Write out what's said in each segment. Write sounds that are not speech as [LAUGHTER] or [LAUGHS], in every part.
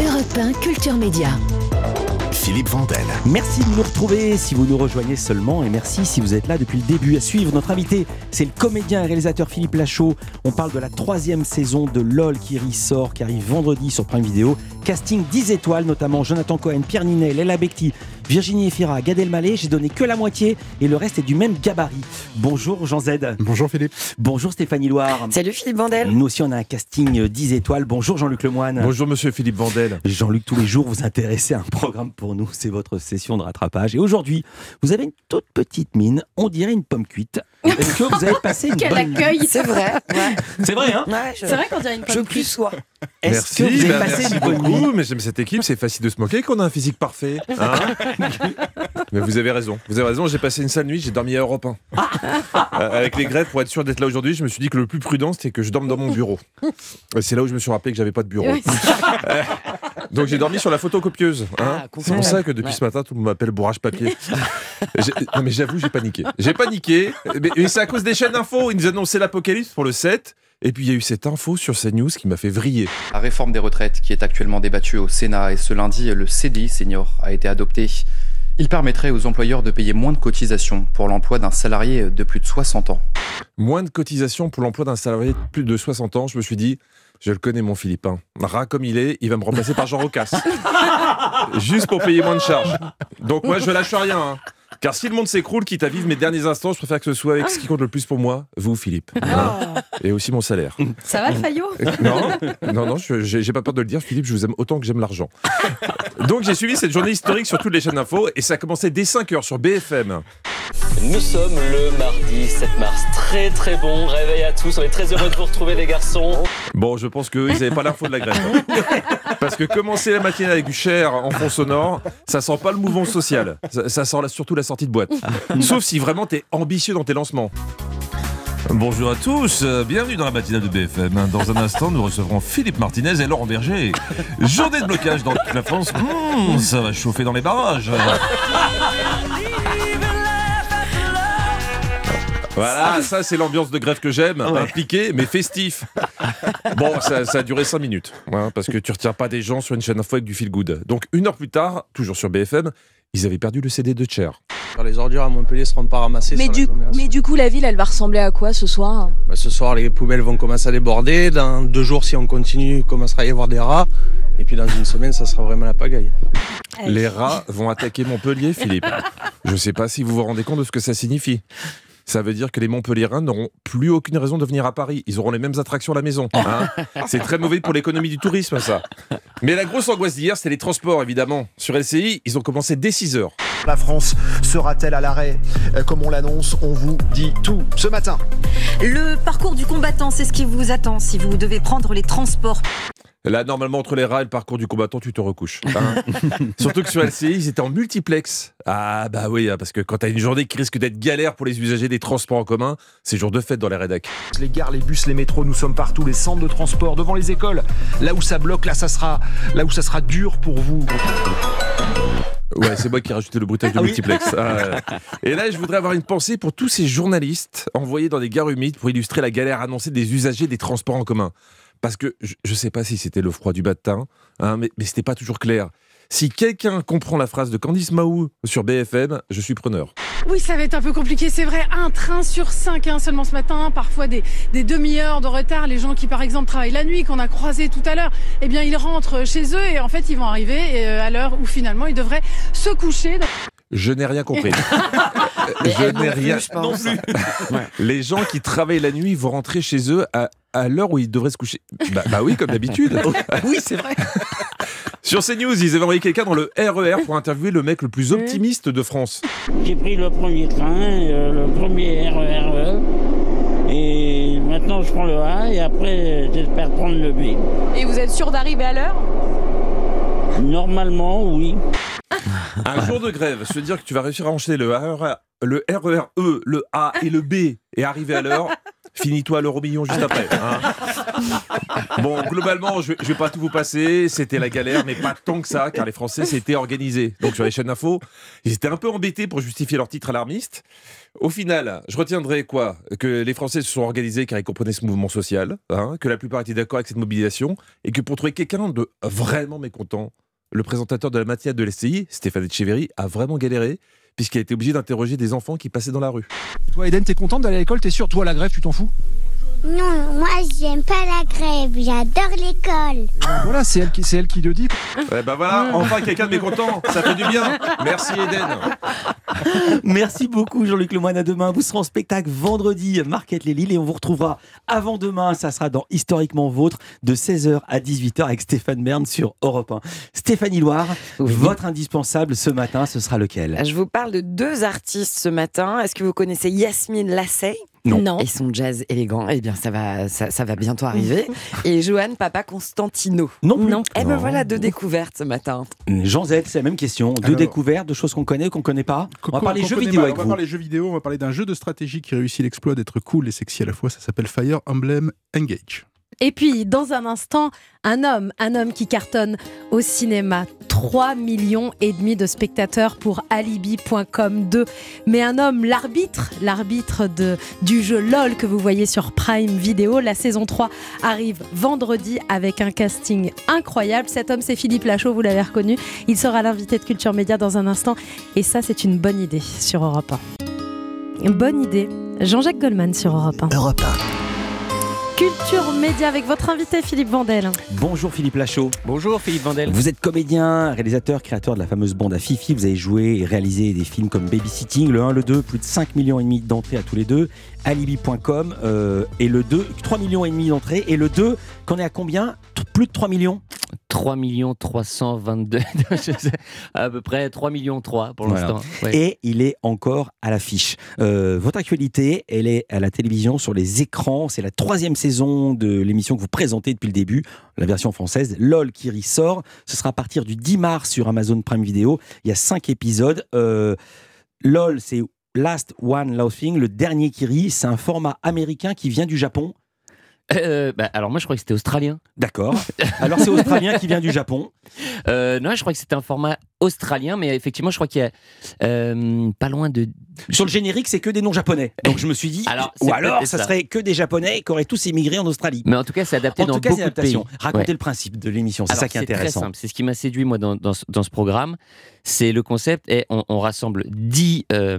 Europe 1 Culture Média. Philippe Vandel. Merci de nous retrouver si vous nous rejoignez seulement et merci si vous êtes là depuis le début à suivre. Notre invité, c'est le comédien et réalisateur Philippe Lachaud. On parle de la troisième saison de LOL qui ressort, qui arrive vendredi sur Prime Video. Casting 10 étoiles, notamment Jonathan Cohen, Pierre Ninet, Léla Becti, Virginie Efira, Gad Elmaleh. J'ai donné que la moitié et le reste est du même gabarit. Bonjour Jean Z. Bonjour Philippe. Bonjour Stéphanie Loire. Salut Philippe Vandel. Nous aussi on a un casting 10 étoiles. Bonjour Jean-Luc Lemoine. Bonjour Monsieur Philippe Vandel. Jean-Luc, tous les jours vous intéressez à un programme pour nous. C'est votre session de rattrapage. Et aujourd'hui, vous avez une toute petite mine. On dirait une pomme cuite. Est-ce que vous avez passé une Quel bonne accueil C'est vrai. Ouais. C'est vrai, hein? Ouais, je, C'est vrai qu'on dirait une je plus sois. Est-ce Merci, que vous avez bah, passé merci une bonne nuit? beaucoup. Mais j'aime cette équipe, c'est facile de se moquer qu'on a un physique parfait. hein? [LAUGHS] mais vous avez raison, vous avez raison. J'ai passé une sale nuit, j'ai dormi à Europe 1. [LAUGHS] Euh, avec les grèves, pour être sûr d'être là aujourd'hui, je me suis dit que le plus prudent c'était que je dorme dans mon bureau. Et c'est là où je me suis rappelé que j'avais pas de bureau. [LAUGHS] Donc j'ai dormi sur la photocopieuse. hein. Ah, c'est pour ça que depuis ce matin, tout le monde m'appelle bourrage papier. [LAUGHS] Non mais j'avoue, j'ai paniqué. J'ai paniqué, mais, mais c'est à cause des chaînes d'infos. Ils nous annonçaient l'apocalypse pour le 7. Et puis il y a eu cette info sur CNews qui m'a fait vriller. La réforme des retraites qui est actuellement débattue au Sénat et ce lundi, le CDI senior a été adopté. Il permettrait aux employeurs de payer moins de cotisations pour l'emploi d'un salarié de plus de 60 ans. Moins de cotisation pour l'emploi d'un salarié de plus de 60 ans. Je me suis dit, je le connais mon Philippin. Rat comme il est, il va me remplacer par Jean Rocasse. [LAUGHS] Juste pour payer moins de charges. Donc moi, je lâche rien. hein. Car si le monde s'écroule, quitte à vivre mes derniers instants, je préfère que ce soit avec ce qui compte le plus pour moi, vous, Philippe. Hein. Et aussi mon salaire. Ça va le [LAUGHS] faillot Non, non, non, je- j'ai pas peur de le dire, Philippe, je vous aime autant que j'aime l'argent. Donc j'ai suivi cette journée historique sur toutes les chaînes d'infos et ça a commencé dès 5h sur BFM. Nous sommes le mardi 7 mars. Très très bon réveil à tous. On est très heureux de vous retrouver les garçons. Bon, je pense qu'ils n'avaient pas l'info de la grève. hein. Parce que commencer la matinée avec du cher en fond sonore, ça sent pas le mouvement social. Ça, ça sent la- surtout la sortie de boîte. [LAUGHS] Sauf si vraiment t'es ambitieux dans tes lancements. Bonjour à tous, euh, bienvenue dans la matinale de BFM. Dans un instant, nous recevrons Philippe Martinez et Laurent Berger. Journée de blocage dans toute la France. Mmh, ça va chauffer dans les barrages. Voilà, ça c'est l'ambiance de grève que j'aime, Ouais. impliqué mais festif. Bon, ça, ça a duré 5 minutes, hein, parce que tu retiens pas des gens sur une chaîne info avec du feel good. Donc une heure plus tard, toujours sur BFM, ils avaient perdu le CD de Cher. Les ordures à Montpellier seront pas ramassées. Mais du, l'agglomération. mais du coup, la ville, elle va ressembler à quoi ce soir? Bah, ce soir, les poubelles vont commencer à déborder. Dans deux jours, si on continue, il commencera à y avoir des rats. Et puis dans une semaine, ça sera vraiment la pagaille. Les rats vont attaquer Montpellier, Philippe. Je sais pas si vous vous rendez compte de ce que ça signifie. Ça veut dire que les Montpelliérains n'auront plus aucune raison de venir à Paris. Ils auront les mêmes attractions à la maison. hein. [LAUGHS] C'est très mauvais pour l'économie du tourisme, ça. Mais la grosse angoisse d'hier, c'était les transports, évidemment. Sur LCI, ils ont commencé dès 6 heures. La France sera-t-elle à l'arrêt? Euh, Comme on l'annonce, on vous dit tout ce matin. Le parcours du combattant, c'est ce qui vous attend si vous devez prendre les transports. Là, normalement, entre les rats et le parcours du combattant, tu te recouches. hein. [LAUGHS] Surtout que sur LCI, ils étaient en multiplex. Ah, bah oui, hein, parce que quand t'as une journée qui risque d'être galère pour les usagers des transports en commun, c'est jour de fête dans les rédacs. Les gares, les bus, les métros, nous sommes partout, les centres de transport, devant les écoles. Là où ça bloque, là ça sera, là où ça sera dur pour vous. Ouais, c'est moi qui ai rajouté le bruitage de Ah oui. multiplex. Ah, [LAUGHS] ouais. Et là, je voudrais avoir une pensée pour tous ces journalistes envoyés dans des gares humides pour illustrer la galère annoncée des usagers des transports en commun. Parce que je, je sais pas si c'était le froid du matin, hein, mais, mais c'était pas toujours clair. Si quelqu'un comprend la phrase de Candice Mahou sur BFM, je suis preneur. Oui, ça va être un peu compliqué, c'est vrai. Un train sur cinq hein, seulement ce matin, parfois des, demi-heures de retard. Les gens qui, par exemple, travaillent la nuit, qu'on a croisés tout à l'heure, eh bien, ils rentrent chez eux et en fait, ils vont arriver euh, à l'heure où finalement ils devraient se coucher. Je n'ai rien compris. [LAUGHS] je n'ai rien. non plus. [LAUGHS] Les gens qui travaillent la nuit vont rentrer chez eux à, à l'heure où ils devraient se coucher. Bah, bah oui, comme d'habitude. [LAUGHS] Oui, c'est vrai. Sur CNews, ils avaient envoyé quelqu'un dans le RER pour interviewer le mec le plus optimiste de France. J'ai pris le premier train, euh, le premier RERE. Et maintenant je prends le A et après j'espère prendre le B. Et vous êtes sûr d'arriver à l'heure? Normalement, oui. Un jour de grève, se dire que tu vas réussir à enchaîner le RER, le RER E, le A et le B et arriver à l'heure, Finis-toi l'euro million juste après. hein. Bon, globalement, je je vais pas tout vous passer. C'était la galère, mais pas tant que ça, car les Français s'étaient organisés. Donc sur les chaînes d'info, ils étaient un peu embêtés pour justifier leur titre alarmiste. Au final, je retiendrai quoi Que les Français se sont organisés car ils comprenaient ce mouvement social, hein, que la plupart étaient d'accord avec cette mobilisation, et que pour trouver quelqu'un de vraiment mécontent, le présentateur de la matinale de l'SCI, Stéphane Etcheverry, a vraiment galéré, puisqu'il a été obligé d'interroger des enfants qui passaient dans la rue. Toi, Eden, t'es contente d'aller à l'école? T'es sûr? Toi, la grève, tu t'en fous? Non, moi j'aime pas la grève, j'adore l'école. Voilà, c'est elle, qui- c'est elle qui le dit. Ouais, bah voilà, enfin quelqu'un de mécontent, ça fait du bien. Merci Eden. [LAUGHS] Merci beaucoup Jean-Luc Lemoyne. À demain. Vous serez en spectacle vendredi, Marquette les Lilles, et on vous retrouvera avant demain. Ça sera dans Historiquement Vôtre de 16h à 18h avec Stéphane Bern sur Europe 1. Stéphanie Loire, votre indispensable ce matin, ce sera lequel? Je vous parle de deux artistes ce matin. Est-ce que vous connaissez Yasmine Lassay? Non. Et son jazz élégant. Eh bien, ça va, ça, ça va bientôt arriver. [LAUGHS] Et Johan Papa Constantino. Non plus. Eh ben Non. voilà, deux découvertes ce matin. Jean Z, c'est la même question. Deux Alors- découvertes, de choses qu'on connaît ou qu'on connaît pas. On va parler jeux vidéo avec On va vous. parler jeux vidéo, on va parler d'un jeu de stratégie qui réussit l'exploit d'être cool et sexy à la fois. Ça s'appelle Fire Emblem Engage. Et puis, dans un instant, un homme, un homme qui cartonne au cinéma. 3 millions et demi de spectateurs pour Alibi.com 2. Mais un homme, l'arbitre, l'arbitre du jeu LOL que vous voyez sur Prime Video. La saison 3 arrive vendredi avec un casting incroyable. Cet homme, c'est Philippe Lachaud, vous l'avez reconnu. Il sera l'invité de Culture Média dans un instant. Et ça, c'est une bonne idée sur Europe 1. Une bonne idée. Jean-Jacques Goldman sur Europe 1. Europe Culture Média avec votre invité Philippe Vandel. Bonjour Philippe Lachaud. Bonjour Philippe Vandel. Vous êtes comédien, réalisateur, créateur de la fameuse bande à Fifi. Vous avez joué et réalisé des films comme Babysitting, le 1, le 2, plus de 5 millions et demi d'entrées à tous les deux. Alibi.com euh, et le 2, 3 millions et demi d'entrées. Et le 2, qu'on est à combien? T- Plus de 3 millions? 3 322, [LAUGHS] je sais, à peu près 3 millions 3 pour Voilà. l'instant. Ouais. Et il est encore à l'affiche. Euh, votre actualité, elle est à la télévision, sur les écrans. C'est la troisième saison de l'émission que vous présentez depuis le début, la version française. LOL qui ressort. Ce sera à partir du 10 mars sur Amazon Prime Video. Il y a cinq épisodes. Euh, LOL, c'est Last One Laughing, le dernier qui rit. C'est un format américain qui vient du Japon. Euh, bah, alors moi je crois que c'était australien. D'accord. Alors c'est australien qui vient du Japon. [LAUGHS] Euh, non, je crois que c'était un format australien, mais effectivement je crois qu'il y a euh, pas loin de... Sur le générique, c'est que des noms japonais. Donc je me suis dit, Alors, ou alors ça ça. serait que des japonais qui auraient tous émigré en Australie. Mais en tout cas c'est adapté En dans tout cas, beaucoup c'est de pays. Racontez Ouais. le principe de l'émission, c'est ça qui est Très intéressant. simple. C'est ce qui m'a séduit moi dans, dans ce- dans ce programme. C'est le concept et on, on rassemble 10 euh,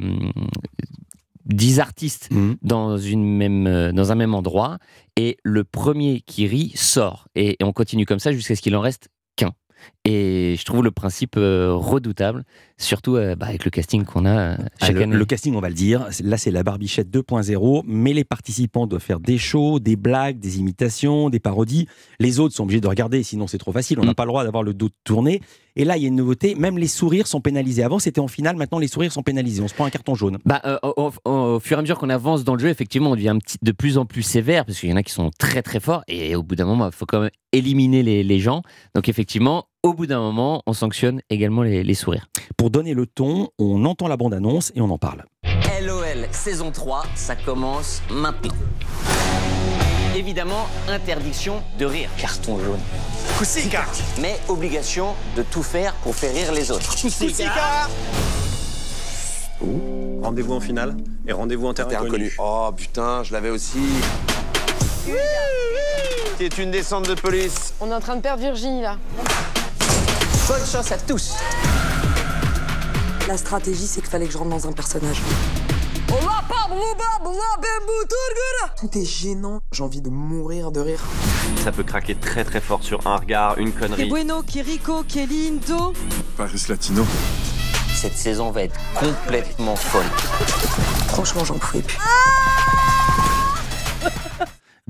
10 artistes Mhm. dans une même euh, dans un même endroit et le premier qui rit sort et, et on continue comme ça jusqu'à ce qu'il en reste qu'un. Et je trouve le principe euh, redoutable, surtout euh, bah, avec le casting qu'on a euh, Ah, chaque le, année. le casting, on va le dire, là c'est la barbichette 2.0, mais les participants doivent faire des shows, des blagues, des imitations, des parodies. Les autres sont obligés de regarder, sinon c'est trop facile, on Mm. n'a pas le droit d'avoir le dos tourné. Et là, il y a une nouveauté, même les sourires sont pénalisés. Avant, c'était en finale, maintenant les sourires sont pénalisés. On se prend un carton jaune. Bah, euh, au, au- au fur et à mesure qu'on avance dans le jeu, effectivement, on devient un petit, de plus en plus sévère parce qu'il y en a qui sont très très forts et au bout d'un moment, il faut quand même éliminer les, les gens. Donc effectivement, au bout d'un moment, on sanctionne également les, les sourires. Pour donner le ton, on entend la bande-annonce et on en parle. LOL saison 3, ça commence maintenant. Évidemment, interdiction de rire. Carton jaune. Coussica Mais obligation de tout faire pour faire rire les autres. Rendez-vous en finale et rendez-vous en terrain inconnu. Oh putain, je l'avais aussi. C'est une descente de police? On est en train de perdre Virginie là. Bonne chance à tous. La stratégie, c'est qu'il fallait que je rentre dans un personnage. Tout est gênant, j'ai envie de mourir de rire. Ça peut craquer très très fort sur un regard, une connerie. bueno, Kiriko, Kelly, Into. Paris Latino. Cette saison va être complètement folle. Franchement, j'en pouvais plus.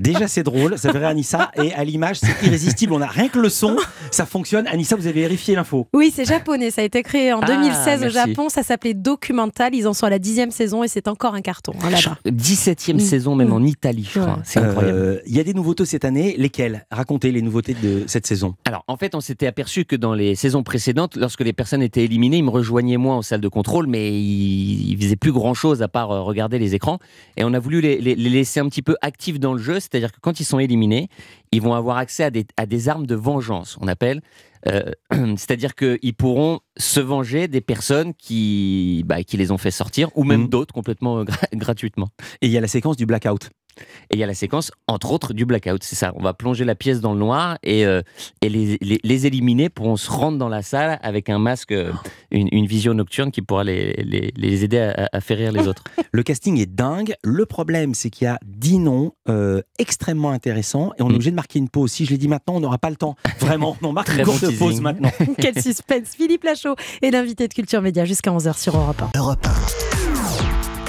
Déjà, c'est drôle, ça fait Anissa. Et à l'image, c'est irrésistible. On a rien que le son, ça fonctionne. Anissa, vous avez vérifié l'info. Oui, c'est japonais. Ça a été créé en Ah, 2016 au merci. Japon. Ça s'appelait Documental. Ils en sont à la dixième saison et c'est encore un carton. hein, là-bas. 17e Mm. saison, même en Italie, je crois. C'est incroyable. Euh, Il y a des nouveautés cette année. Lesquelles? Racontez les nouveautés de cette saison. Alors, en fait, on s'était aperçu que dans les saisons précédentes, lorsque les personnes étaient éliminées, ils me rejoignaient moi en salle de contrôle, mais ils, ils faisaient plus grand chose à part euh, regarder les écrans. Et on a voulu les, les- les laisser un petit peu actifs dans le jeu, c'est-à-dire que quand ils sont éliminés, ils vont avoir accès à des, à des armes de vengeance, on appelle. Euh, [CLEARS THROAT] c'est-à-dire qu'ils pourront se venger des personnes qui, bah, qui les ont fait sortir, ou même d'autres complètement euh, gra- [LAUGHS] gratuitement. Et il y a la séquence du blackout. Et il y a la séquence, entre autres, du blackout. C'est ça. On va plonger la pièce dans le noir et, euh, et les, les, les éliminés pourront se rendre dans la salle avec un masque, euh, une, une vision nocturne qui pourra les, les, les aider à, à faire rire les autres. [LAUGHS] Le casting est dingue. Le problème, c'est qu'il y a 10 noms euh, extrêmement intéressants et on est obligé de marquer une pause. Si je l'ai dit maintenant, on n'aura pas le temps. Vraiment, on marque [LAUGHS] une bon courte pause maintenant. [LAUGHS] Quel suspense Philippe Lachaud est l'invité de Culture Média jusqu'à 11h sur Europe 1.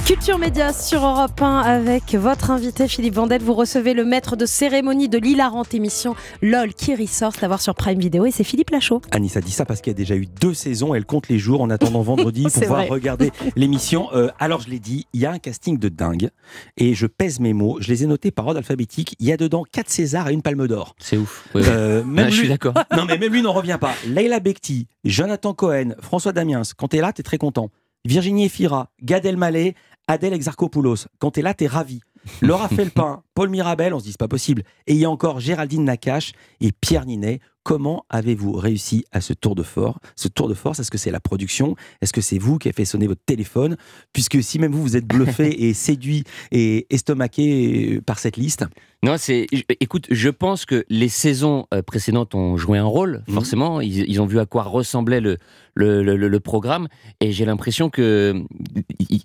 Culture Média sur Europe 1 avec votre invité Philippe Vandel. Vous recevez le maître de cérémonie de l'hilarante émission LOL qui ressort, à voir sur Prime Video et c'est Philippe Lachaud. Anissa dit ça parce qu'il y a déjà eu deux saisons. Elle compte les jours en attendant vendredi [LAUGHS] pour pouvoir vrai. regarder l'émission. Euh, alors, je l'ai dit, il y a un casting de dingue et je pèse mes mots. Je les ai notés par ordre alphabétique. Il y a dedans 4 Césars et une Palme d'Or. C'est ouf. Oui, oui. Euh, même je lui- suis d'accord. [LAUGHS] Non, mais même lui n'en revient pas. Leila Bekti, Jonathan Cohen, François Damiens. Quand t'es là, t'es très content. Virginie Efira, Gad Elmaleh, Adèle Exarchopoulos. Quand t'es là, t'es ravi. Laura [LAUGHS] Felpin, Paul Mirabel, on se dit c'est pas possible. Et il y a encore Géraldine Nakache et Pierre Ninet. Comment avez-vous réussi à ce tour de force Ce tour de force, est-ce que c'est la production? Est-ce que c'est vous qui avez fait sonner votre téléphone? Puisque si même vous, vous êtes bluffé [LAUGHS] et séduit et estomaqué par cette liste. Non, c'est. Écoute, je pense que les saisons euh, précédentes ont joué un rôle, Mhm. forcément. Ils, ils ont vu à quoi ressemblait le, le, le- le programme. Et j'ai l'impression que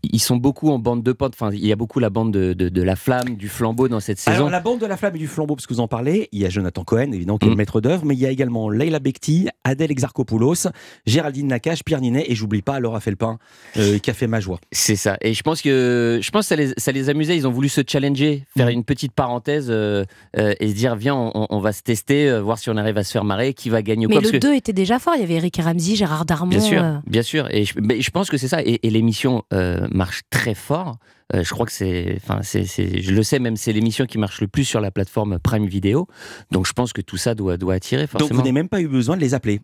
ils, sont beaucoup en bande de potes. Enfin, il y a beaucoup la bande de, de- de la flamme, du flambeau dans cette saison. Alors, la bande de la flamme et du flambeau, parce que vous en parlez, il y a Jonathan Cohen, évidemment, qui est le Mm. maître d'œuvre, mais il y a également Leila Bekti, Adèle Exarchopoulos, Géraldine Nakache, Pierre Ninet, et j'oublie pas Laura Felpin, euh, qui a fait ma joie. C'est ça. Et je pense que je pense que ça les, ça les amusait. Ils ont voulu se challenger, Mm. faire une petite parenthèse euh, euh, et se dire viens, on, on va se tester, euh, voir si on arrive à se faire marrer, qui va gagner ou Mais quoi. le parce que- 2 était déjà fort, il y avait Eric Ramsey, Gérard Darmon. Bien sûr, euh, bien sûr. Et je, mais je pense que c'est ça. Et, et l'émission euh, marche très fort. Euh, je crois que c'est, enfin, c'est, je le sais même, c'est l'émission qui marche le plus sur la plateforme Prime Video. Donc je pense que tout ça doit, doit attirer Donc vous n'avez même pas eu besoin de les appeler.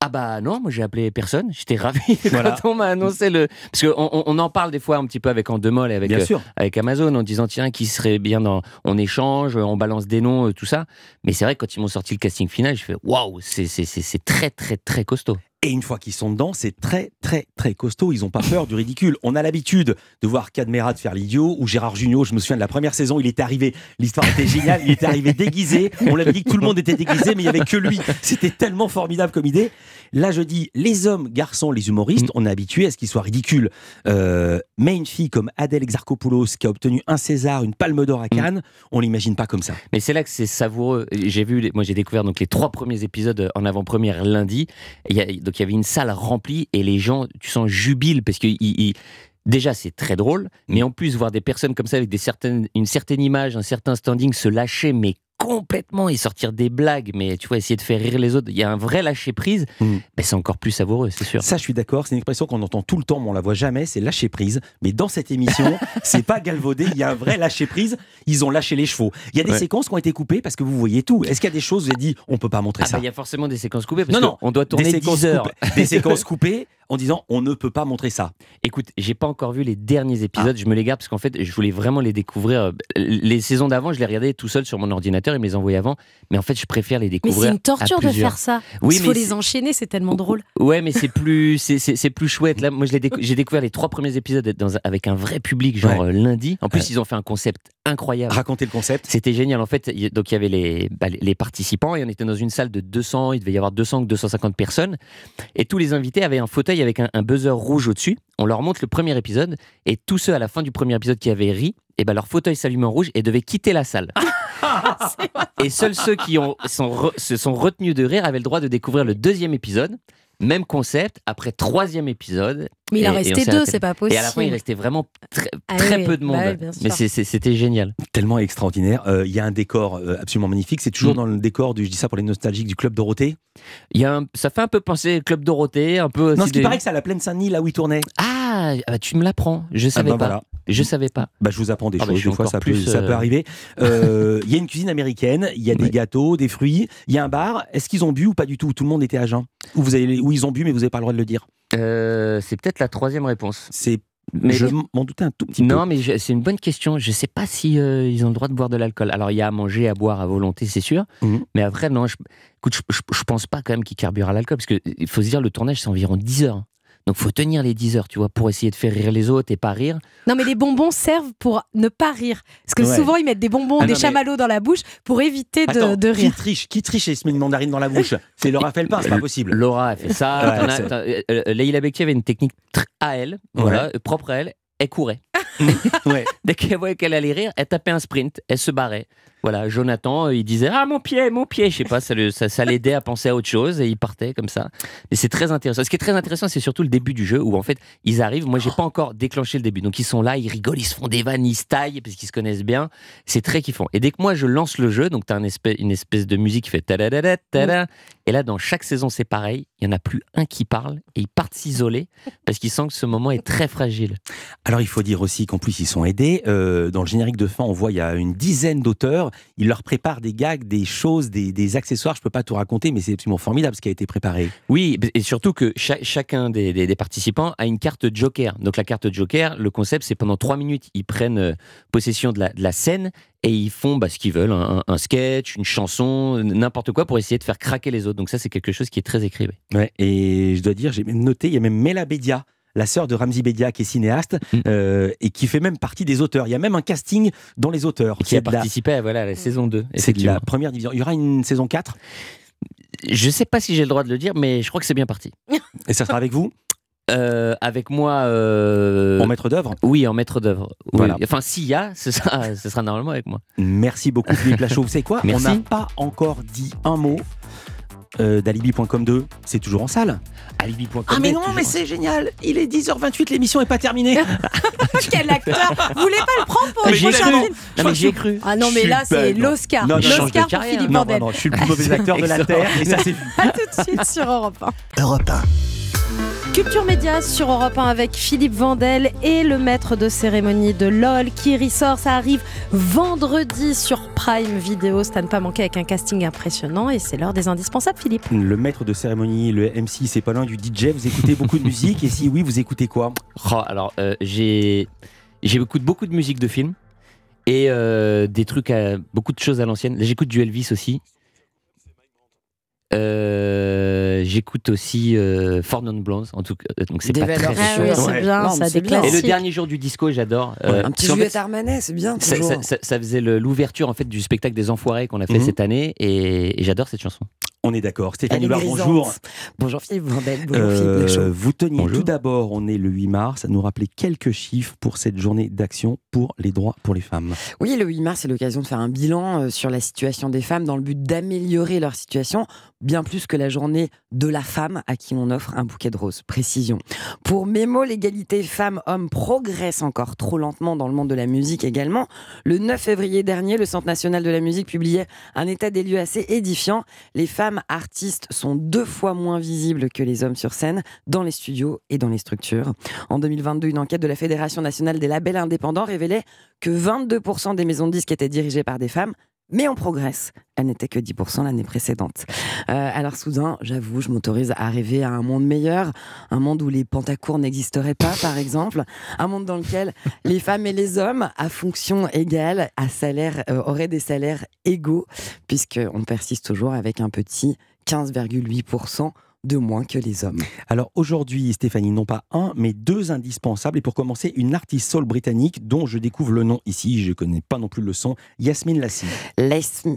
Ah bah non, moi j'ai appelé personne. J'étais ravi [LAUGHS] Voilà. quand on m'a annoncé le. Parce qu'on on, en parle des fois un petit peu avec Endemol et avec, Bien euh, avec Amazon en disant tiens, qui serait bien dans. On échange, on balance des noms, euh, tout ça. Mais c'est vrai que quand ils m'ont sorti le casting final, je fais waouh, c'est, c'est, c'est, c'est très très très costaud. Et une fois qu'ils sont dedans, c'est très, très, très costaud. Ils n'ont pas peur du ridicule. On a l'habitude de voir Cadmerat faire l'idiot ou Gérard Jugnot. Je me souviens de la première saison, il était arrivé. L'histoire était géniale. Il était arrivé déguisé. On l'avait dit que tout le monde était déguisé, mais il n'y avait que lui. C'était tellement formidable comme idée. Là, je dis, les hommes, garçons, les humoristes, on est habitué à ce qu'ils soient ridicules. Euh, mais une fille comme Adèle Exarchopoulos, qui a obtenu un César, une Palme d'Or à Cannes, on l'imagine pas comme ça. Mais c'est là que c'est savoureux. J'ai vu, moi j'ai découvert donc les trois premiers épisodes en avant-première lundi. Il y avait une salle remplie et les gens, tu sens jubilent parce que ils- ils- déjà c'est très drôle, mais en plus voir des personnes comme ça avec des certaines, une certaine image, un certain standing se lâcher, mais complètement et sortir des blagues, mais tu vois essayer de faire rire les autres. Il y a un vrai lâcher prise. Mm. Mais c'est encore plus savoureux, c'est sûr. Ça, je suis d'accord. C'est une expression qu'on entend tout le temps, mais on la voit jamais. C'est lâcher prise. Mais dans cette émission, [LAUGHS] c'est pas galvaudé. Il y a un vrai lâcher prise. Ils ont lâché les chevaux. Il y a des Ouais. séquences qui ont été coupées parce que vous voyez tout. Est-ce qu'il y a des choses vous avez dit on peut pas montrer Ah ça bah, il y a forcément des séquences coupées parce Non, non. qu'on doit tourner des séquences 10 heures. coupées- des séquences coupées en disant on ne peut pas montrer ça. Écoute, j'ai pas encore vu les derniers épisodes, je me les garde parce qu'en fait, je voulais vraiment les découvrir. Les saisons d'avant, je les regardais tout seul sur mon ordinateur et me les envoyais avant, mais en fait, je préfère les Mais découvrir. c'est une torture de faire ça. Oui, Il mais faut les enchaîner, c'est tellement drôle. Ouais, mais c'est [LAUGHS] plus, c'est, c'est, c'est plus chouette. Là, moi, je l'ai décou- j'ai découvert les trois premiers épisodes dans avec un vrai public, genre Ouais. euh, lundi. En plus, Ouais. ils ont fait un concept incroyable. Racontez le concept. C'était génial. En fait, il- donc il y avait les, bah, les- les participants et on était dans une salle de 200, il devait y avoir 200 ou 250 personnes. Et tous les invités avaient un fauteuil avec un, un buzzer rouge au-dessus. On leur montre le premier épisode et tous ceux à la fin du premier épisode qui avaient ri, et ben leur fauteuil s'allumait en rouge et devaient quitter la salle. [LAUGHS] et seuls ceux qui ont, sont re- se sont retenus de rire avaient le droit de découvrir le deuxième épisode. Même concept, après troisième épisode. Mais il en restait deux, c'est pas Et à la fin, il possible. restait vraiment très, Ah très oui, peu de monde. bah oui, Mais c'était génial. Tellement extraordinaire. Euh, Il y a un décor euh, absolument magnifique. C'est toujours Mm. dans le décor du, je dis ça pour les nostalgiques, du Club Dorothée. Il y a un- ça fait un peu penser au Club Dorothée, un peu. Non, ce qui des- paraît que c'est à la plaine Saint-Denis, là où il tournait. Ah, ah bah, tu me l'apprends. Je savais bah pas. voilà. Je savais pas. Bah, je vous apprends des Ah bah, choses, des fois ça, peut, ça euh, peut arriver. Euh, [LAUGHS] Il y a une cuisine américaine, il y a des gâteaux, des fruits, il y a un bar. Est-ce qu'ils ont bu ou pas du tout? Tout le monde était à jeun Ou vous avez, ou ils ont bu mais vous n'avez pas le droit de le dire? Euh, c'est peut-être la troisième réponse. C'est, Mais je m'en doutais un tout petit peu. Non, mais c'est une bonne question. Je sais pas si euh, ils ont le droit de boire de l'alcool. Alors il y a à manger, à boire à volonté, c'est sûr. Mhm. Mais après, non. Je, écoute, je, je- je pense pas quand même qu'ils carburent à l'alcool parce que il faut se dire le tournage c'est environ 10 heures. Donc faut tenir les 10 heures, tu vois, pour essayer de faire rire les autres et pas rire. Non, mais les bonbons servent pour ne pas rire. Parce que Ouais. souvent, ils mettent des bonbons, Ah des non, mais- chamallows dans la bouche pour éviter de, Attends, de qui rire. triche Qui triche et se met une mandarine dans la bouche? C'est Laura Felpin, c'est pas possible. Laura a fait ça. Ouais, euh, euh, Leïla Bekti avait une technique à elle, voilà, euh, propre à elle. Elle courait. [LAUGHS] ouais. [LAUGHS] Dès qu'elle voyait qu'elle allait rire, elle tapait un sprint, elle se barrait. Voilà, Jonathan, euh, il disait Ah, mon pied, mon pied. Je sais pas, ça, le- ça, l'aidait à penser à autre chose et il partait comme ça. Et c'est très intéressant. Ce qui est très intéressant, c'est surtout le début du jeu où en fait, ils arrivent. Moi, j'ai pas encore déclenché le début. Donc, ils sont là, ils rigolent, ils se font des vannes, ils se taillent parce qu'ils se connaissent bien. C'est très kiffant. Et dès que moi, je lance le jeu, donc tu as une espèce, une espèce de musique qui fait ta-da-da-da, ta-da. Et là, dans chaque saison, c'est pareil. Il y en a plus un qui parle et ils partent s'isoler parce qu'ils sentent que ce moment est très fragile. Alors il faut dire aussi qu'en plus ils sont aidés. Euh, dans le générique de fin, on voit il y a une dizaine d'auteurs. Ils leur préparent des gags, des choses, des, des accessoires. Je peux pas tout raconter, mais c'est absolument formidable ce qui a été préparé. Oui, et surtout que cha- chacun des, des- des participants a une carte Joker. Donc la carte Joker, le concept, c'est pendant trois minutes, ils prennent euh, possession de la, de la scène et ils font bah, ce qu'ils veulent, un, un sketch, une chanson, n'importe quoi pour essayer de faire craquer les autres. Donc ça, c'est quelque chose qui est très. Ouais, et je dois dire, j'ai même noté, il y a même Mela Bedia, la sœur de Ramzi Bedia, qui est cinéaste Mm. euh, et qui fait même partie des auteurs. Il y a même un casting dans les auteurs. Qui a la- participé à, voilà, à la saison 2. C'est la première division. Il y aura une saison 4 Je sais pas si j'ai le droit de le dire, mais je crois que c'est bien parti. [LAUGHS] et ça sera avec vous? Euh, avec moi. euh, en maître d'œuvre? Oui, en maître d'œuvre. Oui. Voilà. Enfin, s'il y a, ce sera, [LAUGHS] ce sera normalement avec moi. Merci beaucoup Philippe Lachaud. Vous savez quoi? On n'a pas encore dit un mot euh, d'Alibi.com 2. C'est toujours en salle. Alibi.com. Ah mais est non, mais c'est génial. Il est 10h28, l'émission n'est pas terminée. [LAUGHS] Quel acteur Vous voulez pas le prendre pour le prochain cru. film Non, mais j'y ai cru. Ah non, mais là, c'est l'Oscar. L'Oscar pour. Philippe non, Vandel. non, non, je suis le plus mauvais [LAUGHS] acteur de la. Terre et ça c'est vu. [LAUGHS] À tout de suite sur Europe 1. Europe 1. Culture Média sur Europe 1 avec Philippe Vandel et le maître de cérémonie de LOL qui ressort. Ça arrive vendredi sur Prime Video. C'est à ne pas manquer avec un casting impressionnant et c'est l'heure des indispensables, Philippe. Le maître de cérémonie, le MC, c'est pas loin du DJ. Vous écoutez beaucoup de musique et si oui, vous écoutez quoi? Oh, alors, euh, j'ai j'écoute beaucoup de musique de film et euh, des trucs, à, beaucoup de choses à l'ancienne. J'écoute du Elvis aussi. Euh, j'écoute aussi euh, Four Non Blondes, en tout cas. Donc c'est pas très Ah oui, c'est Ouais. bien, Non, ça c'est bien. Et le dernier jour du disco, j'adore. Euh, un parce petit qu'en fait, Juliette Armanet, c'est bien ça, toujours. ça- ça- ça faisait le- l'ouverture en fait du spectacle des Enfoirés qu'on a fait Mhm. cette année et, et j'adore cette chanson. On est d'accord. Stéphanie Loire, bonjour. Bonjour Philippe bonjour Euh, Philippe vous teniez Bonjour. tout d'abord, on est le 8 mars, à nous rappeler quelques chiffres pour cette journée d'action pour les droits pour les femmes. Oui, le 8 mars, c'est l'occasion de faire un bilan euh, sur la situation des femmes dans le but d'améliorer leur situation, bien plus que la journée de la femme à qui on offre un bouquet de roses. Précision. Pour Mémo, l'égalité femmes-hommes progresse encore trop lentement dans le monde de la musique également. Le 9 février dernier, le Centre national de la musique publiait un état des lieux assez édifiant. Les femmes artistes sont deux fois moins visibles que les hommes sur scène, dans les studios et dans les structures. En 2022, une enquête de la Fédération nationale des labels indépendants révélait que 22% des maisons de disques étaient dirigées par des femmes. Mais on progresse. Elle n'était que 10% l'année précédente. Euh, alors soudain, j'avoue, je m'autorise à rêver à un monde meilleur, un monde où les pantacours n'existeraient pas, par exemple, un monde dans lequel les femmes et les hommes, à fonction égale, à salaire, euh, auraient des salaires égaux, puisqu'on persiste toujours avec un petit 15,8% de moins que les hommes. [LAUGHS] Alors aujourd'hui, Stéphanie, non pas un, mais deux indispensables. Et pour commencer, une artiste soul britannique dont je découvre le nom ici, je ne connais pas non plus le son, Yasmine Lassie.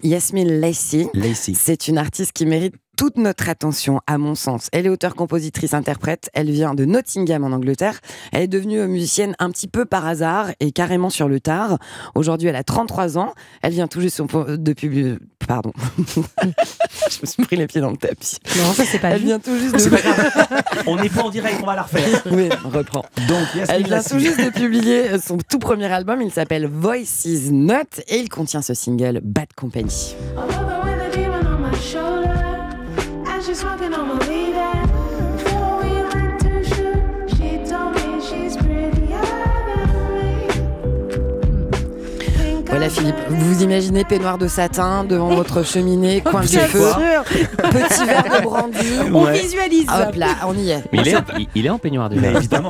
Yasmine Lacey, Lacey. c'est une artiste qui mérite toute notre attention, à mon sens. Elle est auteure, compositrice, interprète. Elle vient de Nottingham en Angleterre. Elle est devenue euh, musicienne un petit peu par hasard et carrément sur le tard. Aujourd'hui, elle a 33 ans. Elle vient tout juste de publier. Pardon. [LAUGHS] Je me suis pris les pieds dans le tapis. Non, ça c'est pas Elle vient tout juste de... [LAUGHS] On n'est pas en direct, on va la refaire. Oui, on reprend. Donc, Elle vient tout juste de publier euh, son tout premier album. Il s'appelle Voices Not et il contient ce single Bad Company. smoking on my Voilà Philippe, vous vous imaginez peignoir de satin devant votre cheminée, [LAUGHS] coin de feu, sûr. petit verre de brandy. [LAUGHS] On Ouais. visualise. Hop là, on y est. Mais il, est, il- est en peignoir déjà. Mais évidemment.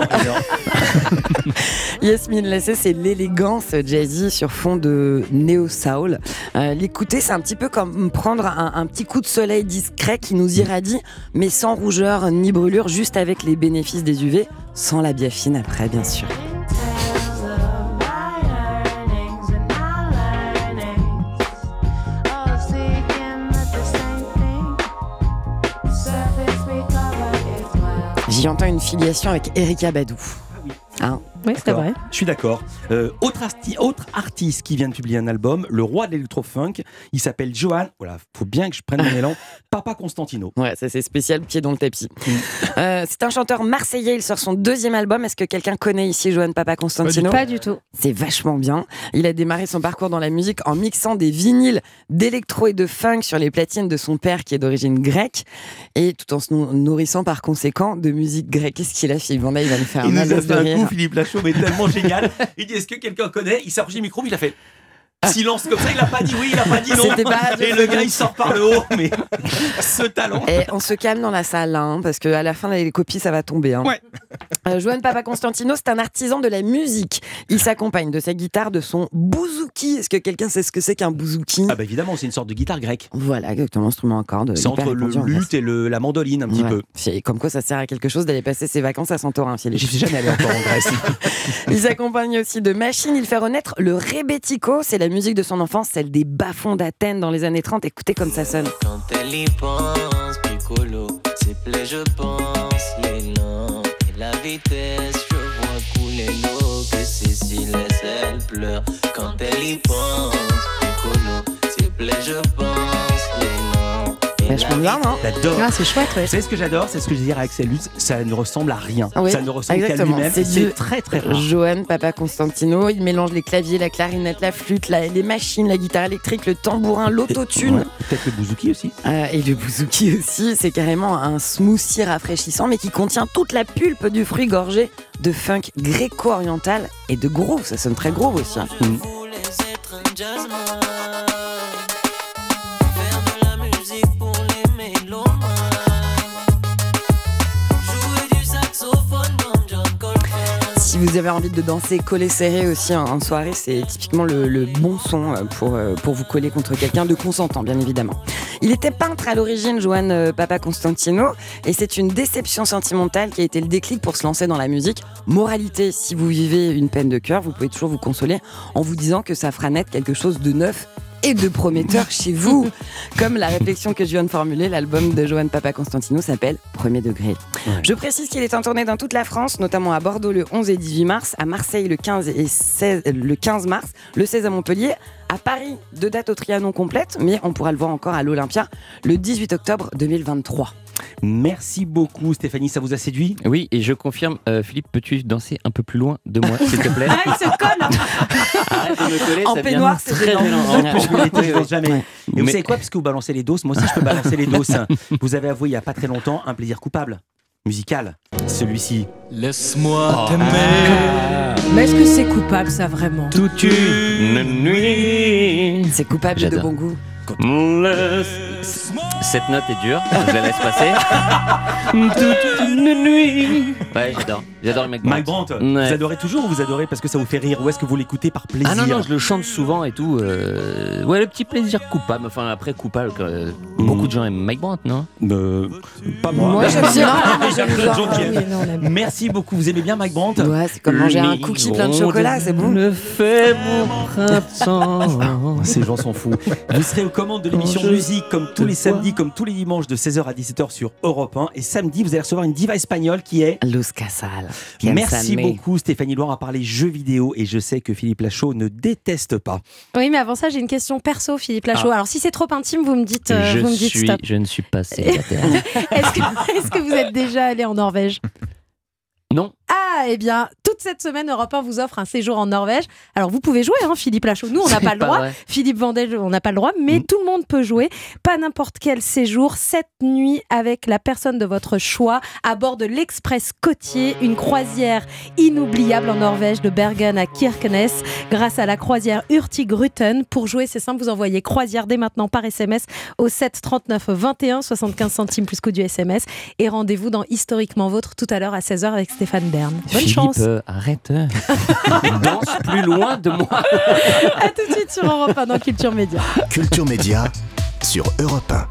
[LAUGHS] Yasmine Lassé, c'est l'élégance jazzy sur fond de néo-soul. Euh, L'écouter, c'est un petit peu comme prendre un, un petit coup de soleil discret qui nous irradie, mais sans rougeur ni brûlure, juste avec les bénéfices des UV, sans la biafine après, bien sûr. J'y entends une filiation avec Erika Badou. Hein Oui, c'est vrai. Je suis d'accord. Euh, autre, arti- autre artiste qui vient de publier un album, le roi de l'électro-funk, il s'appelle Johan. Voilà, faut bien que je prenne mon élan. [LAUGHS] Papa Constantino. Ouais, ça c'est spécial, pied dans le tapis. Euh, c'est un chanteur marseillais, il sort son deuxième album. Est-ce que quelqu'un connaît ici Johan Papa Constantino? Pas du tout. C'est vachement bien. Il a démarré son parcours dans la musique en mixant des vinyles d'électro et de funk sur les platines de son père qui est d'origine grecque et tout en se nou- nourrissant par conséquent de musique grecque. Qu'est-ce qu'il a, Philippe Damme Il va nous faire Il un nous a malaise de fait un rire. coup, Philippe Lachaud, mais tellement génial. Il dit Est-ce que quelqu'un connaît? Il s'est approché du micro, il a fait. Silence comme ça, il a pas dit oui, il a pas dit non. Pas- Et le gars il sort par le haut, mais ce talent. Et on se calme dans la salle, hein, parce qu'à la fin, les copies, ça va tomber. Hein. Ouais. Euh, Johan Papa Constantino, c'est un artisan de la musique. Il s'accompagne de sa guitare, de son bouzouki. Est-ce que quelqu'un sait ce que c'est qu'un bouzouki? Ah bah évidemment, c'est une sorte de guitare grecque. Voilà, exactement, instrument à cordes. C'est entre le luth et le, la mandoline un petit Ouais. peu. C'est Comme quoi, ça sert à quelque chose d'aller passer ses vacances à Santorin, Philippe. Je suis jamais allé encore en Grèce. [LAUGHS] Il s'accompagne aussi de machines. Il fait renaître le rebetiko. C'est la musique de son enfance, celle des bas-fonds d'Athènes dans les années 30. Écoutez comme ça sonne. Quand elle y pense, piccolo, ses plaies, je pense, l'élan et la vitesse, je vois couler l'eau, que Cécile laisse, elle pleure. Quand elle y pense, piccolo, ses plaies, je pense, la Vachement bien, non J'adore. Ah, c'est chouette, ouais. C'est ce que j'adore, c'est ce que je disais à Axel Lutz, ça ne ressemble à rien. Oui, ça ne ressemble qu'à lui-même. C'est très très rare. Johan Papa Constantino, il mélange les claviers, la clarinette, la flûte, la- les machines, la guitare électrique, le tambourin, l'autotune. Ouais, Peut-être le bouzouki aussi. Euh, et le bouzouki aussi, c'est carrément un smoothie rafraîchissant, mais qui contient toute la pulpe du fruit gorgé de funk gréco-oriental et de groove. Ça sonne très groove aussi. hein. voulais Si vous avez envie de danser collé serré aussi en, soirée, c'est typiquement le, bon son euh, pour, euh, pour vous coller contre quelqu'un de consentant, bien évidemment. Il était peintre à l'origine, Johan euh, Papa Constantino, et c'est une déception sentimentale qui a été le déclic pour se lancer dans la musique. Moralité, si vous vivez une peine de cœur, vous pouvez toujours vous consoler en vous disant que ça fera naître quelque chose de neuf et de prometteur chez vous. [LAUGHS] Comme la réflexion que je viens de formuler, l'album de Johan Papa Constantino s'appelle Premier degré. Je précise qu'il est en tournée dans toute la France, notamment à Bordeaux le 11 et 18 mars, à Marseille le 15 et 16, le 15 mars, le 16 à Montpellier, à Paris, deux dates au Trianon complètes, mais on pourra le voir encore à l'Olympia le 18 octobre 2023. Merci beaucoup Stéphanie, ça vous a séduit? Oui, et je confirme, euh, Philippe, peux-tu danser un peu plus loin de moi, s'il te plaît? [LAUGHS] Ah, il se colle En peignoir, c'est très danse jamais. Et vous Mais- savez quoi Parce que vous balancez les doses, moi aussi je peux balancer les doses. Vous avez avoué il n'y a pas très longtemps un plaisir coupable musical. Celui-ci. Laisse-moi Oh. t'aimer. Mais est-ce que c'est coupable, ça, vraiment? Toute une nuit. C'est coupable de J'adore. bon goût. Le- Cette note est dure, je la laisse passer. Toute une nuit. Ouais, j'adore. J'adore le mec Mike Brandt, Ouais. vous adorez toujours ou vous adorez parce que ça vous fait rire ou est-ce que vous l'écoutez par plaisir Ah non, non, je le chante souvent et tout. euh, Ouais, le petit plaisir coupable. Enfin, après, coupable. euh, Mmh. Beaucoup de gens aiment Mike Brandt, non? Euh, pas moi. Moi, j'aime bien. [LAUGHS] Ah. Merci beaucoup. Vous aimez bien Mike Brandt? Ouais, c'est comme manger un cookie plein de chocolat, c'est bon. Le fait mon [LAUGHS] printemps. Ces gens sont fous. Vous serez aux commandes de l'émission Musique comme tous les samedis, comme tous les dimanches de 16h à 17h sur Europe 1. Et samedi, vous allez recevoir une diva espagnole qui est. Luz Casal. Merci beaucoup Stéphanie Loire à parler jeux vidéo et je sais que Philippe Lachaud ne déteste pas. Oui, mais avant ça, j'ai une question perso, Philippe Lachaud. Ah. Alors, si c'est trop intime, vous me dites, euh, je, vous me dites suis, stop. je ne suis pas [LAUGHS] célibataire. Est-ce que, est-ce que vous êtes déjà allé en Norvège? Non. Ah, eh bien, toute cette semaine, Europe 1 vous offre un séjour en Norvège. Alors, vous pouvez jouer, hein, Philippe Lachaud. Nous, on n'a pas le droit. vrai. Philippe Vandel, on n'a pas le droit, mais tout le monde peut jouer. Pas n'importe quel séjour, cette nuit avec la personne de votre choix à bord de l'Express côtier, une croisière inoubliable en Norvège de Bergen à Kirkenes grâce à la croisière Hurtigruten. Pour jouer, c'est simple, vous envoyez croisière dès maintenant par SMS au 7 39 21 75 centimes plus coût du SMS et rendez-vous dans Historiquement Vôtre tout à l'heure à 16h avec Stéphane Bonne Philippe, chance. euh, arrête. [LAUGHS] Danse plus loin de moi. [LAUGHS] À tout de suite sur Europe 1 dans Culture Média. Culture Média sur Europe 1.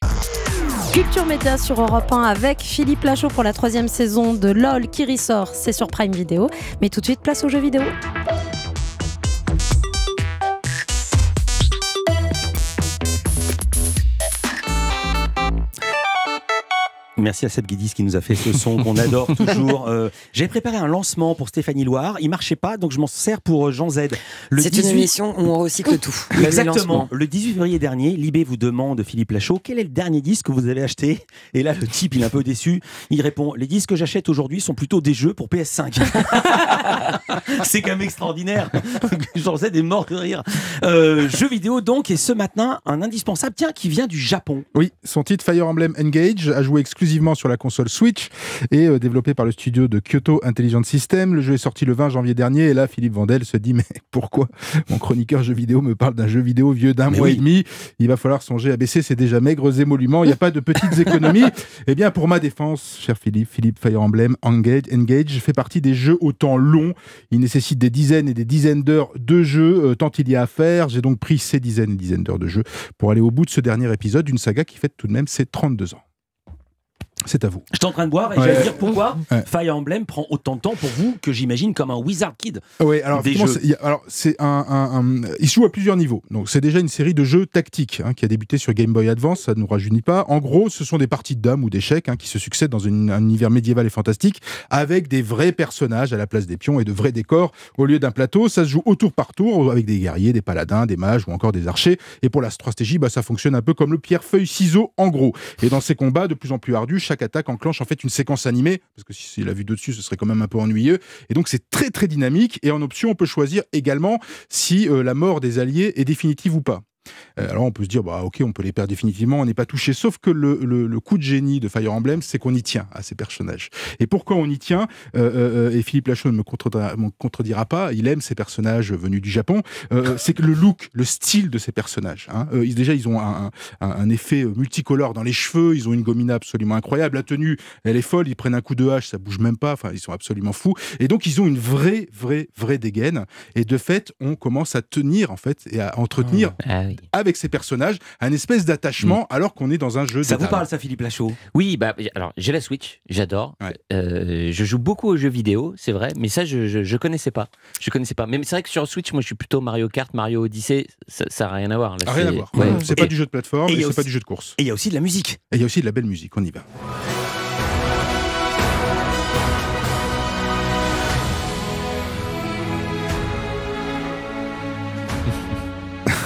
Culture Média sur Europe 1 avec Philippe Lachaud pour la troisième saison de LOL qui ressort. C'est sur Prime Video. Mais tout de suite, place aux jeux vidéo. Merci à Seb Guidis qui nous a fait ce son qu'on adore [LAUGHS] toujours. Euh, J'ai préparé un lancement pour Stéphanie Loire. Il marchait pas, donc je m'en sers pour euh, Jean Z. Le C'est une émission où on recycle tout. [LAUGHS] Exactement. Le 18 février dernier, Libé vous demande, Philippe Lachaud, quel est le dernier disque que vous avez acheté? Et là, le type, il est un peu déçu. Il répond Les disques que j'achète aujourd'hui sont plutôt des jeux pour PS5. [LAUGHS] C'est quand même extraordinaire. Jean Z est mort de rire. Euh, jeux vidéo, donc, et ce matin, un indispensable, tiens, qui vient du Japon. Oui, son titre Fire Emblem Engage a joué exclusivement sur la console Switch et euh, développé par le studio de Kyoto Intelligent System. Le jeu est sorti le 20 janvier dernier et là, Philippe Vandel se dit mais [LAUGHS] pourquoi mon chroniqueur jeu vidéo me parle d'un jeu vidéo vieux d'un mois oui. et demi? Il va falloir songer à baisser ses déjà maigres émoluments. Il n'y a pas de petites économies. [LAUGHS] Eh bien, pour ma défense, cher Philippe, Philippe Fire Emblem Engage, Engage fait partie des jeux au temps long. Il nécessite des dizaines et des dizaines d'heures de jeu, euh, tant il y a à faire. J'ai donc pris ces dizaines et dizaines d'heures de jeu pour aller au bout de ce dernier épisode d'une saga qui fête tout de même ses 32 ans. C'est à vous. J'étais en train de boire et Ouais. j'allais dire pourquoi Ouais. Fire Emblem prend autant de temps pour vous que j'imagine comme un Wizard Kid. Oui, alors c'est- alors, un, un- un- il se joue à plusieurs niveaux. Donc c'est déjà une série de jeux tactiques hein, qui a débuté sur Game Boy Advance. Ça ne nous rajeunit pas. En gros, ce sont des parties de dames ou d'échecs hein, qui se succèdent dans une- un univers médiéval et fantastique avec des vrais personnages à la place des pions et de vrais décors au lieu d'un plateau. Ça se joue au tour par tour avec des guerriers, des paladins, des mages ou encore des archers. Et pour la stratégie, bah, ça fonctionne un peu comme le pierre-feuille-ciseau en gros. Et dans ces combats de plus en plus ardus, chaque attaque enclenche en fait une séquence animée parce que si c'est la vue de dessus, ce serait quand même un peu ennuyeux. Et donc c'est très très dynamique. Et en option, on peut choisir également si euh, la mort des alliés est définitive ou pas. Euh, alors on peut se dire, bah ok, on peut les perdre définitivement, on n'est pas touché. Sauf que le, le- le coup de génie de Fire Emblem, c'est qu'on y tient à ces personnages. Et pourquoi on y tient? Euh, euh, Et Philippe Lachaud ne me contredira, pas, il aime ces personnages venus du Japon. euh, c'est que le look, le style de ces personnages. hein. Euh, ils- déjà, ils ont un, un- un effet multicolore dans les cheveux, ils ont une gomina absolument incroyable. La tenue, elle est folle, ils prennent un coup de hache, ça bouge même pas, enfin, ils sont absolument fous. Et donc, ils ont une vraie, vraie, vraie dégaine. Et de fait, on commence à tenir, en fait, et à entretenir Ah. Avec ces personnages un espèce d'attachement alors qu'on est dans un jeu Ça de vous parle, ça, Philippe Lachaud? Oui, bah, alors j'ai la Switch, j'adore. Euh, je joue beaucoup aux jeux vidéo, c'est vrai, mais ça je, je, je connaissais pas. Je connaissais pas. Mais c'est vrai que sur Switch, moi je suis plutôt Mario Kart, Mario Odyssey, ça n'a rien à voir. Là, rien à voir. ouais. C'est pas du jeu de plateforme Et et, c'est pas du jeu de course. Et il y a aussi de la musique. Et il y a aussi de la belle musique, on y va.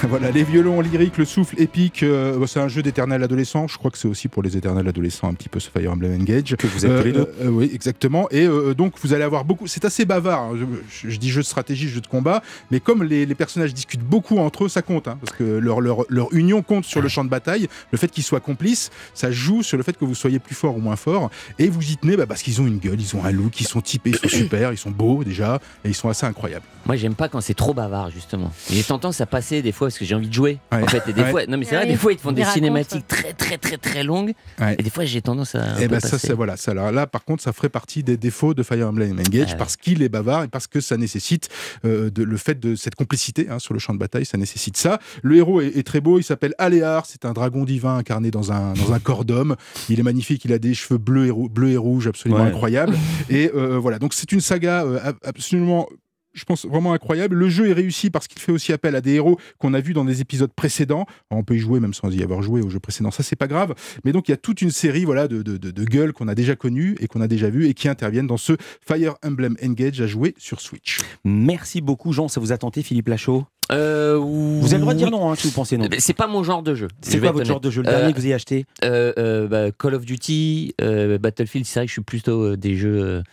[LAUGHS] voilà, les violons lyriques, le souffle épique, euh, bah, c'est un jeu d'éternel adolescent. Je crois que c'est aussi pour les éternels adolescents un petit peu ce Fire Emblem Engage. Que vous êtes tous les deux. Euh, oui, exactement. Et euh, donc vous allez avoir beaucoup. C'est assez bavard. hein. Je, je dis jeu de stratégie, jeu de combat, mais comme les, les personnages discutent beaucoup entre eux, ça compte, hein, parce que leur, leur, leur union compte sur le champ de bataille. Le fait qu'ils soient complices, ça joue sur le fait que vous soyez plus fort ou moins fort. Et vous y tenez bah, parce qu'ils ont une gueule, ils ont un look, ils sont typés, ils sont [COUGHS] super, ils sont beaux déjà, et ils sont assez incroyables. Moi j'aime pas quand c'est trop bavard justement. J'ai tendance à passer des fois parce que j'ai envie de jouer. Ouais. En fait, et des Ouais. fois, non mais c'est vrai, des fois ils te font des cinématiques très très très très longues. Ouais. Et des fois j'ai tendance à. un Et peu ben ça, c'est voilà, ça là, là, par contre, ça ferait partie des défauts de Fire Emblem Engage Ah ouais. parce qu'il est bavard et parce que ça nécessite euh, de, le fait de cette complicité hein, sur le champ de bataille, ça nécessite ça. Le héros est, est très beau, il s'appelle Aléar, c'est un dragon divin incarné dans un dans un corps d'homme. Il est magnifique, il a des cheveux bleus et, rou- bleus et rouges absolument Ouais. incroyables. Et euh, voilà, donc c'est une saga euh, ab- absolument je pense vraiment incroyable. Le jeu est réussi parce qu'il fait aussi appel à des héros qu'on a vus dans des épisodes précédents. On peut y jouer même sans y avoir joué au jeu précédent, ça c'est pas grave. Mais donc il y a toute une série voilà de, gueules qu'on a déjà connues et qu'on a déjà vues et qui interviennent dans ce Fire Emblem Engage à jouer sur Switch. Merci beaucoup, Jean. Ça vous a tenté, Philippe Lachaud? Euh, Vous avez le droit de dire non, hein, si vous pensez non. Mais C'est pas mon genre de jeu. C'est je quoi votre genre de jeu Le Euh, dernier que vous ayez acheté? Euh, euh, bah, Call of Duty, Battlefield, c'est vrai que je suis plutôt des jeux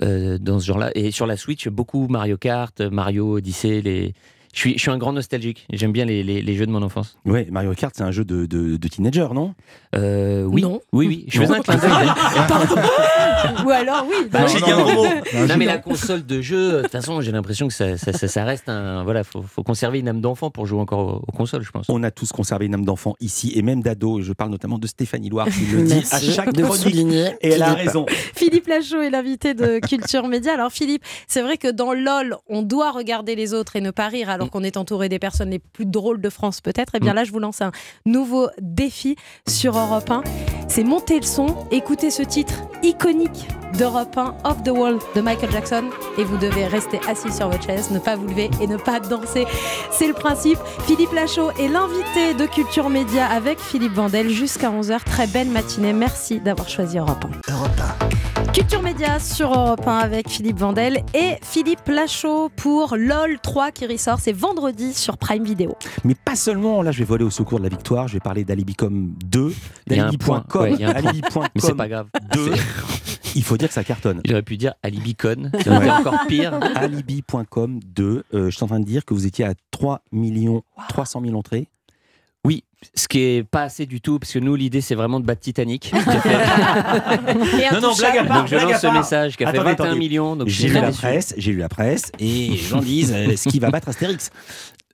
dans ce genre-là. Et sur la Switch, beaucoup Mario Kart, Mario Odyssey. Les... Je, suis, je suis un grand nostalgique. J'aime bien les, les- les jeux de mon enfance. Ouais, Mario Kart, c'est un jeu de, de, de teenager, non? Euh, oui. Non. Oui, oui. Je faisais un clin d'œil. [LAUGHS] Ou alors, oui. Bah, j'ai non, non, non, non, mais la console de jeu, de toute façon, j'ai l'impression que ça, ça, ça- ça reste un. Voilà, faut, faut conserver une âme d'enfant pour jouer encore aux, aux consoles, je pense. On a tous conservé une âme d'enfant ici et même d'ado. Je parle notamment de Stéphanie Loire qui le dit à chaque de souligner, Et elle a raison. Philippe Lachaud est l'invité de Culture Média. Alors Philippe, c'est vrai que dans LOL, on doit regarder les autres et ne pas rire alors qu'on est entouré des personnes les plus drôles de France peut-être. Et bien là, je vous lance un nouveau défi sur Europe 1. C'est monter le son, écouter ce titre iconique d'Europe 1, Off the Wall de Michael Jackson. Et vous devez rester assis sur votre chaise, ne pas vous lever et ne pas danser. C'est le principe. Philippe Lachaud est l'invité de Culture Média avec Philippe Vandel jusqu'à 11h. Très belle matinée. Merci d'avoir choisi Europe 1. Europe Culture Média sur Europe 1 avec Philippe Vandel et Philippe Lachaud pour LOL 3 qui ressort. C'est vendredi sur Prime Video. Mais pas seulement, là je vais voler au secours de la victoire, je vais parler d'Alibicom 2, Il y a un point, d'Alibi.com, ouais. [LAUGHS] Alibi.com Mais c'est pas grave. 2. Il faut dire que ça cartonne. Il aurait pu dire Alibicon, ça aurait été encore pire. Alibi.com 2, euh, je suis en train de dire que vous étiez à 3 millions 300 000 entrées. Ce qui est pas assez du tout, parce que nous, l'idée, c'est vraiment de battre Titanic. [LAUGHS] Non, non, blague à part, Donc je lance ce message qui a fait Attendez, 21 attendez. millions. J'ai lu la déçu. presse, j'ai lu la presse et les gens disent euh, ce qui va battre Astérix.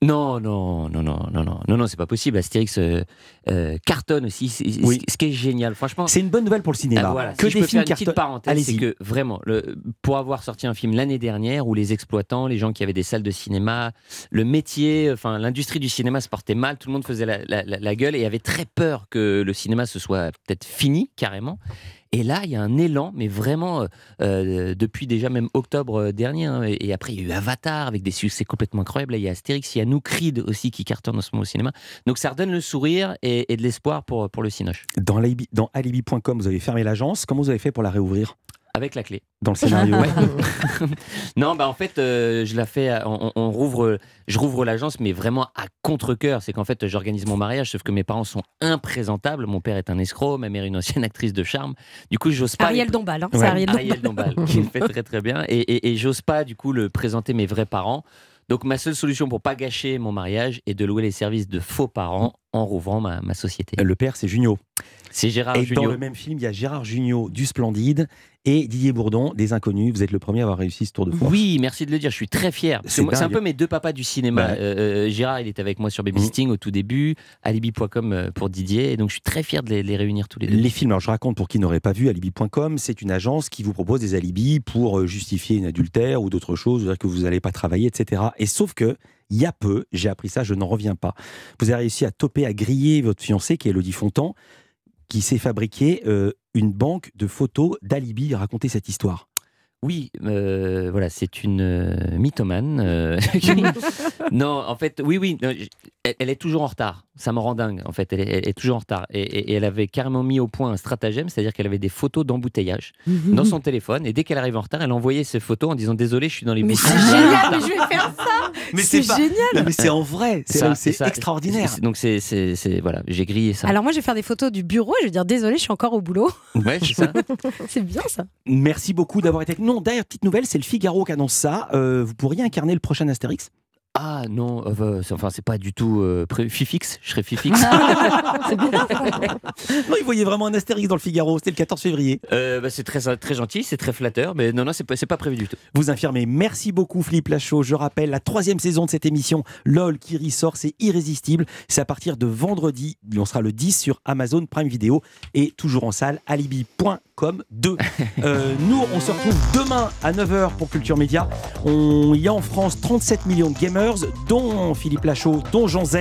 Non, non, non, non, non, non, non, non, c'est pas possible. Astérix euh, euh, cartonne aussi. Oui. Ce qui est génial, franchement. C'est une bonne nouvelle pour le cinéma. Ah, voilà. Que si je des peux films faire une petite parenthèse, c'est que vraiment, le, pour avoir sorti un film l'année dernière où les exploitants, les gens qui avaient des salles de cinéma, le métier, enfin l'industrie du cinéma se portait mal, tout le monde faisait la, la- la- la gueule et avait très peur que le cinéma se soit peut-être fini carrément. Et là, il y a un élan, mais vraiment euh, euh, depuis déjà même octobre euh, dernier. hein, et, après, il y a eu Avatar avec des succès complètement incroyables. Il y a Astérix, il y a nous aussi qui cartonne en ce moment au cinéma. Donc ça redonne le sourire et, de l'espoir pour, le cinoche. Dans alibi.com, vous avez fermé l'agence. Comment vous avez fait pour la réouvrir? Avec la clé. dans le scénario Ouais. [LAUGHS] non, bah en fait, euh, je la fais. à- On, on rouvre, je rouvre l'agence, mais vraiment à contre-cœur. C'est qu'en fait, j'organise mon mariage, sauf que mes parents sont imprésentables. Mon père est un escroc, ma mère une ancienne actrice de charme. Du coup, j'ose pas. Ariel les- Dombal, hein, c'est Ariel Dombal. Dombal, qui le fait très très bien. Et, et- et j'ose pas du coup le présenter mes vrais parents. Donc ma seule solution pour pas gâcher mon mariage est de louer les services de faux parents en rouvrant ma, ma société. Le père, c'est Junio. C'est Gérard Et dans le même film, il y a Gérard Junio du Splendide et Didier Bourdon des Inconnus. Vous êtes le premier à avoir réussi ce tour de force. Oui, merci de le dire. Je suis très fier. C'est un peu mes deux papas du cinéma. Bah. Euh, euh, Gérard, il était avec moi sur Baby Mhm. Sting au tout début, Alibi.com euh, pour Didier. Et donc, je suis très fier de les, les réunir tous les deux. Les films, alors je raconte pour qui n'aurait pas vu alibi.com, c'est une agence qui vous propose des alibis pour justifier une adultère ou d'autres choses, dire que vous n'allez pas travailler, etc. Et sauf que, il y a peu, j'ai appris ça, je n'en reviens pas. Vous avez réussi à toper, à griller votre fiancée, qui est Elodie Fontan, qui s'est fabriqué euh, une banque de photos d'alibi. Racontez cette histoire. Oui, euh, voilà, c'est une euh, mythomane. euh, [LAUGHS] non, en fait, oui, oui, non, j- elle, elle est toujours en retard. Ça me rend dingue, en fait. Elle est, elle est toujours en retard. Et, et- et elle avait carrément mis au point un stratagème, c'est-à-dire qu'elle avait des photos d'embouteillage dans son téléphone. Et dès qu'elle arrive en retard, elle envoyait ces photos en disant Désolé, je suis dans les Mais bouchons. c'est génial, [LAUGHS] mais je vais faire ça. Mais c'est pas- génial. Non, mais c'est en vrai, c'est là où c'est ça. extraordinaire. C'est- Donc, c'est, c'est, c'est- voilà, j'ai grillé ça. Alors moi, je vais faire des photos du bureau et je vais dire désolé, je suis encore au boulot. ouais, c'est ça. [LAUGHS] c'est bien ça. Merci beaucoup d'avoir été avec nous. Non, D'ailleurs, petite nouvelle, c'est le Figaro qui annonce ça. Euh, vous pourriez incarner le prochain Astérix? Ah non, euh, c'est- enfin c'est pas du tout euh, pré- Fifix, je serais Fifix. [LAUGHS] [LAUGHS] Non, il voyait vraiment un Astérix dans le Figaro, c'était le 14 février. Euh, bah, c'est très, très gentil, c'est très flatteur, mais non, non, c'est pas, c'est pas prévu du tout. Vous infirmez. Merci beaucoup Philippe Lachaud. Je rappelle la troisième saison de cette émission, LOL qui ressort, c'est irrésistible. C'est à partir de vendredi. On sera le 10 sur Amazon Prime Video et toujours en salle, alibi.com 2. [LAUGHS] Euh, nous, on se retrouve demain à 9h pour Culture Média. On, il y a en France 37 millions de gamers, dont Philippe Lachaud, dont Jean Z.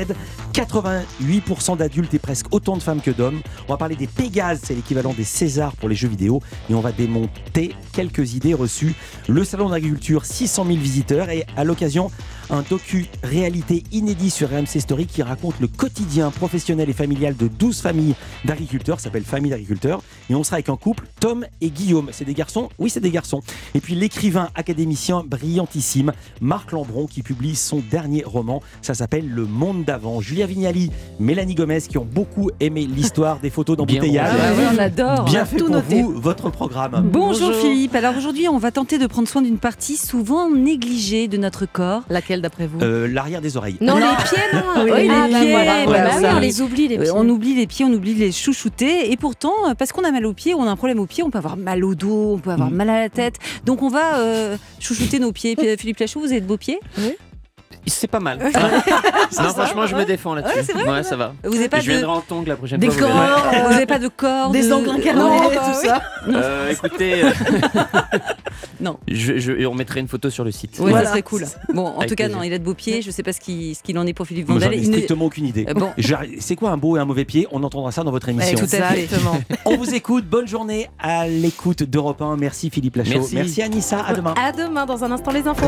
88% d'adultes et presque autant de femmes que d'hommes. On va parler des Pégases, c'est l'équivalent des Césars pour les jeux vidéo. Et on va démonter quelques idées reçues. Le salon d'agriculture, 600 000 visiteurs. Et à l'occasion, un docu-réalité inédit sur RMC Story qui raconte le quotidien professionnel et familial de 12 familles d'agriculteurs, ça s'appelle Famille d'agriculteurs. Et on sera avec un couple, Tom et Guillaume. C'est des garçons? Oui, c'est des garçons. Et puis l'écrivain académicien brillantissime, Marc Lambron, qui publie son dernier roman. Ça s'appelle Le Monde d'avant. Julia Vignali, Mélanie Gomez, qui ont beaucoup aimé l'histoire des photos d'embouteillage. Ah ouais, on adore. Bien On fait tout pour noté. vous, votre programme. Bonjour, Philippe. Alors aujourd'hui, on va tenter de prendre soin d'une partie souvent négligée de notre corps. Laquelle d'après vous Euh, L'arrière des oreilles. Non, les pieds, non. Oui, Oui, les les ah, bah pieds. voilà, bah oui, on les oublie, les Euh, pieds. On oublie les pieds, on oublie les chouchouter. Et pourtant, euh, parce qu'on a mal aux pieds, on a un problème aux pieds, on peut avoir mal au dos, on peut avoir mal à la tête. Donc on va euh, chouchouter nos pieds. Philippe Lachaud, vous avez de beaux pieds C'est pas mal. [LAUGHS] Non, ça, franchement, je me défends là-dessus. Ouais, c'est vrai, ça va. Vous avez pas je de- viendrai en tongs la prochaine Des fois. corps, vous n'avez pas de corps, Des de- ongles incarnés, tout ça. Euh, écoutez, euh, [LAUGHS] Non. je, on mettrait une photo sur le site. Oui, ça serait cool. Bon, en Avec tout cas, plaisir. non, il a de beaux pieds. Je sais pas ce qu'il ce qu'il en est pour Philippe Moi, j'en ai Il ne- strictement aucune idée. Euh, bon. C'est quoi un beau et un mauvais pied? On entendra ça dans votre émission. tout à fait. [LAUGHS] On vous écoute. Bonne journée à l'écoute d'Europe 1. Merci Philippe Lachaud. Merci. Merci Anissa. À demain. À demain, dans un instant, les infos.